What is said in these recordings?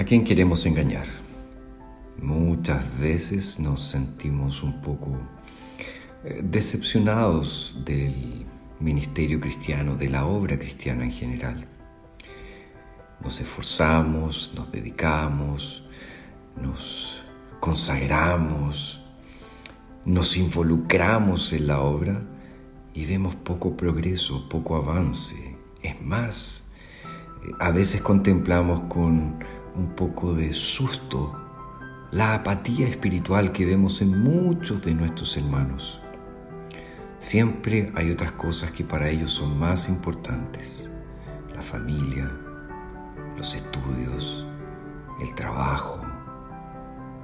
¿A quién queremos engañar? Muchas veces nos sentimos un poco eh, decepcionados del ministerio cristiano, de la obra cristiana en general. Nos esforzamos, nos dedicamos, nos consagramos, nos involucramos en la obra y vemos poco progreso, poco avance. Es más, eh, a veces contemplamos con un poco de susto la apatía espiritual que vemos en muchos de nuestros hermanos. Siempre hay otras cosas que para ellos son más importantes. La familia, los estudios, el trabajo,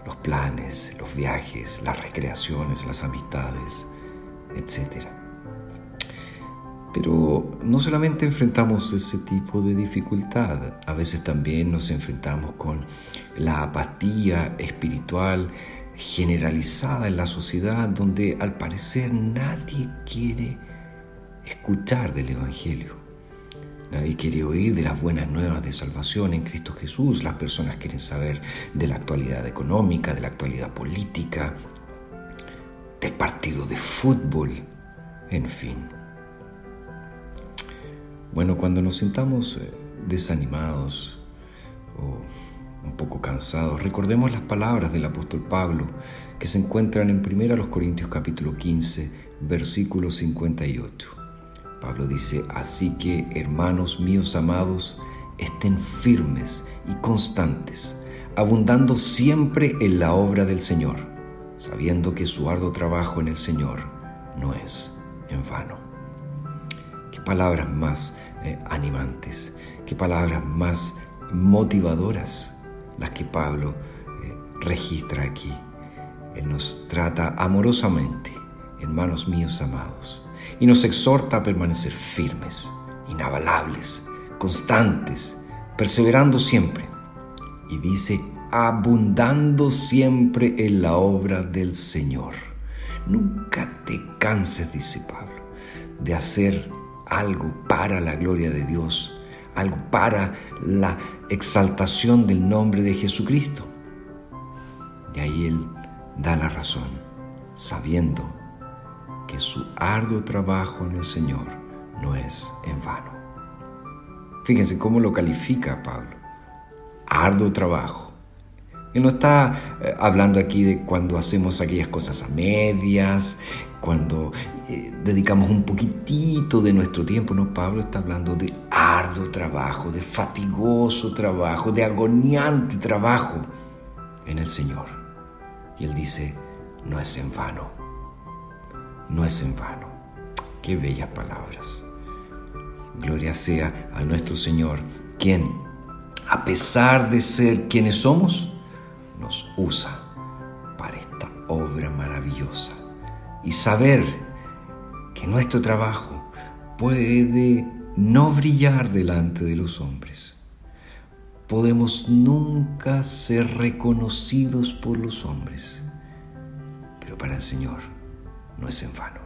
los planes, los viajes, las recreaciones, las amistades, etc. Pero no solamente enfrentamos ese tipo de dificultad, a veces también nos enfrentamos con la apatía espiritual generalizada en la sociedad donde al parecer nadie quiere escuchar del Evangelio. Nadie quiere oír de las buenas nuevas de salvación en Cristo Jesús. Las personas quieren saber de la actualidad económica, de la actualidad política, del partido de fútbol, en fin. Bueno, cuando nos sintamos eh, desanimados o un poco cansados, recordemos las palabras del apóstol Pablo que se encuentran en 1 Corintios capítulo 15, versículo 58. Pablo dice, así que hermanos míos amados, estén firmes y constantes, abundando siempre en la obra del Señor, sabiendo que su arduo trabajo en el Señor no es en vano. Qué palabras más eh, animantes, qué palabras más motivadoras las que Pablo eh, registra aquí. Él nos trata amorosamente, hermanos míos amados, y nos exhorta a permanecer firmes, inabalables, constantes, perseverando siempre. Y dice, abundando siempre en la obra del Señor. Nunca te canses, dice Pablo, de hacer algo para la gloria de Dios, algo para la exaltación del nombre de Jesucristo. Y ahí Él da la razón, sabiendo que su arduo trabajo en el Señor no es en vano. Fíjense cómo lo califica Pablo. Arduo trabajo. Él no está eh, hablando aquí de cuando hacemos aquellas cosas a medias, cuando eh, dedicamos un poquitito de nuestro tiempo, no, Pablo está hablando de arduo trabajo, de fatigoso trabajo, de agoniante trabajo en el Señor. Y él dice, no es en vano, no es en vano. Qué bellas palabras. Gloria sea a nuestro Señor, quien, a pesar de ser quienes somos, usa para esta obra maravillosa y saber que nuestro trabajo puede no brillar delante de los hombres. Podemos nunca ser reconocidos por los hombres, pero para el Señor no es en vano.